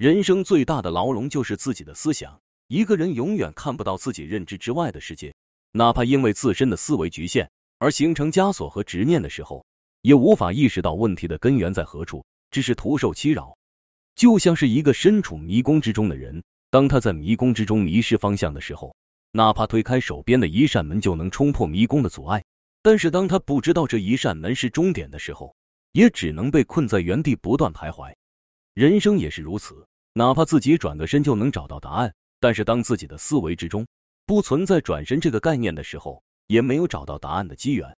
人生最大的牢笼就是自己的思想。一个人永远看不到自己认知之外的世界，哪怕因为自身的思维局限而形成枷锁和执念的时候，也无法意识到问题的根源在何处，只是徒受其扰。就像是一个身处迷宫之中的人，当他在迷宫之中迷失方向的时候，哪怕推开手边的一扇门就能冲破迷宫的阻碍，但是当他不知道这一扇门是终点的时候，也只能被困在原地不断徘徊。人生也是如此，哪怕自己转个身就能找到答案，但是当自己的思维之中不存在转身这个概念的时候，也没有找到答案的机缘。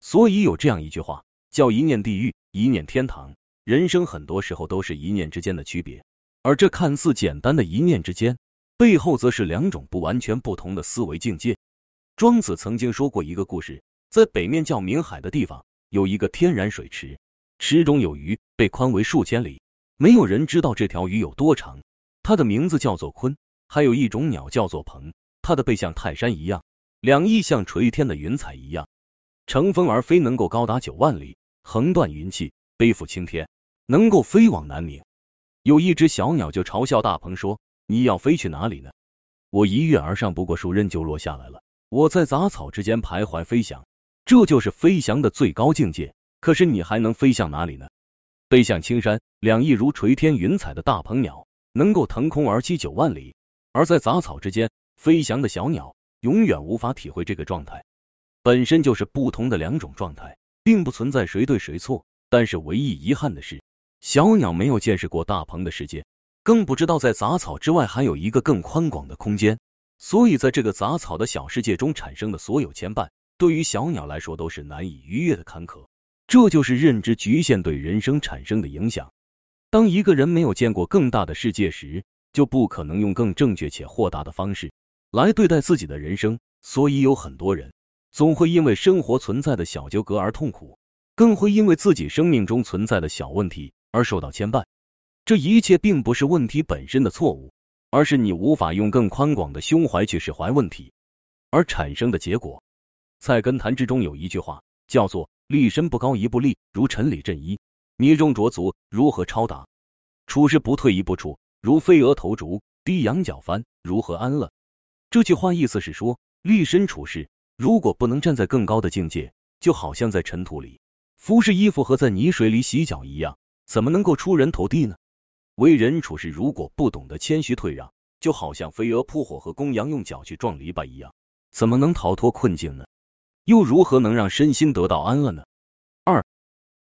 所以有这样一句话，叫一念地狱，一念天堂。人生很多时候都是一念之间的区别，而这看似简单的一念之间，背后则是两种不完全不同的思维境界。庄子曾经说过一个故事，在北面叫明海的地方，有一个天然水池，池中有鱼，被宽为数千里。没有人知道这条鱼有多长，它的名字叫做鲲。还有一种鸟叫做鹏，它的背像泰山一样，两翼像垂天的云彩一样，乘风而飞，能够高达九万里，横断云气，背负青天。能够飞往南冥，有一只小鸟就嘲笑大鹏说：“你要飞去哪里呢？我一跃而上，不过数刃就落下来了。我在杂草之间徘徊飞翔，这就是飞翔的最高境界。可是你还能飞向哪里呢？飞向青山，两翼如垂天云彩的大鹏鸟，能够腾空而起九万里；而在杂草之间飞翔的小鸟，永远无法体会这个状态。本身就是不同的两种状态，并不存在谁对谁错。但是唯一遗憾的是。小鸟没有见识过大鹏的世界，更不知道在杂草之外还有一个更宽广的空间，所以在这个杂草的小世界中产生的所有牵绊，对于小鸟来说都是难以逾越的坎坷。这就是认知局限对人生产生的影响。当一个人没有见过更大的世界时，就不可能用更正确且豁达的方式来对待自己的人生。所以有很多人总会因为生活存在的小纠葛而痛苦，更会因为自己生命中存在的小问题。而受到牵绊，这一切并不是问题本身的错误，而是你无法用更宽广的胸怀去释怀问题而产生的结果。菜根谭之中有一句话叫做“立身不高一步立，如尘里振衣；泥中着足，如何超达？处事不退一步处，如飞蛾投烛；低仰角翻，如何安乐？”这句话意思是说，立身处世如果不能站在更高的境界，就好像在尘土里服侍衣服和在泥水里洗脚一样。怎么能够出人头地呢？为人处事如果不懂得谦虚退让，就好像飞蛾扑火和公羊用脚去撞篱笆一样，怎么能逃脱困境呢？又如何能让身心得到安乐呢？二，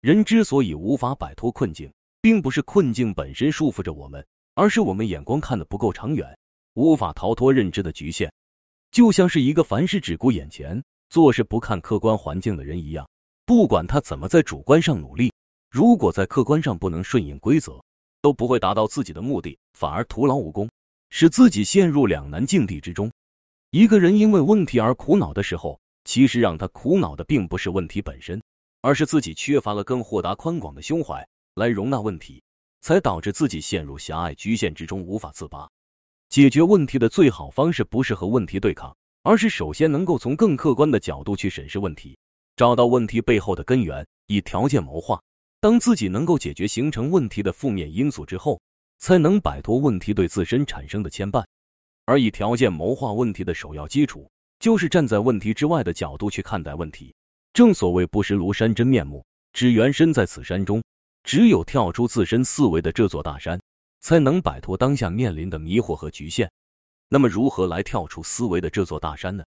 人之所以无法摆脱困境，并不是困境本身束缚着我们，而是我们眼光看得不够长远，无法逃脱认知的局限。就像是一个凡事只顾眼前、做事不看客观环境的人一样，不管他怎么在主观上努力。如果在客观上不能顺应规则，都不会达到自己的目的，反而徒劳无功，使自己陷入两难境地之中。一个人因为问题而苦恼的时候，其实让他苦恼的并不是问题本身，而是自己缺乏了更豁达宽广的胸怀来容纳问题，才导致自己陷入狭隘局限之中无法自拔。解决问题的最好方式不是和问题对抗，而是首先能够从更客观的角度去审视问题，找到问题背后的根源，以条件谋划。当自己能够解决形成问题的负面因素之后，才能摆脱问题对自身产生的牵绊。而以条件谋划问题的首要基础，就是站在问题之外的角度去看待问题。正所谓不识庐山真面目，只缘身在此山中。只有跳出自身思维的这座大山，才能摆脱当下面临的迷惑和局限。那么，如何来跳出思维的这座大山呢？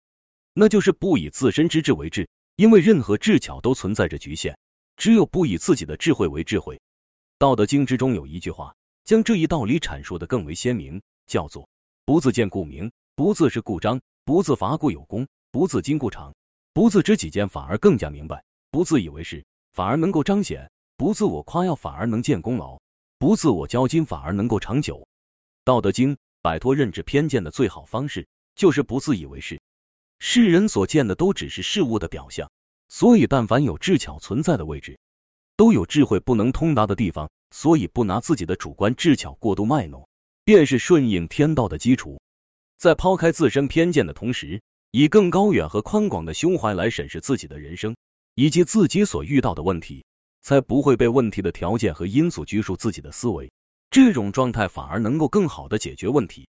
那就是不以自身之智为智，因为任何智巧都存在着局限。只有不以自己的智慧为智慧。道德经之中有一句话，将这一道理阐述的更为鲜明，叫做不自见故明，不自是故彰，不自伐故有功，不自矜故长，不自知己见反而更加明白，不自以为是反而能够彰显，不自我夸耀反而能见功劳，不自我骄矜反而能够长久。道德经摆脱认知偏见的最好方式，就是不自以为是。世人所见的都只是事物的表象。所以，但凡有智巧存在的位置，都有智慧不能通达的地方。所以，不拿自己的主观智巧过度卖弄，便是顺应天道的基础。在抛开自身偏见的同时，以更高远和宽广的胸怀来审视自己的人生以及自己所遇到的问题，才不会被问题的条件和因素拘束自己的思维，这种状态反而能够更好的解决问题。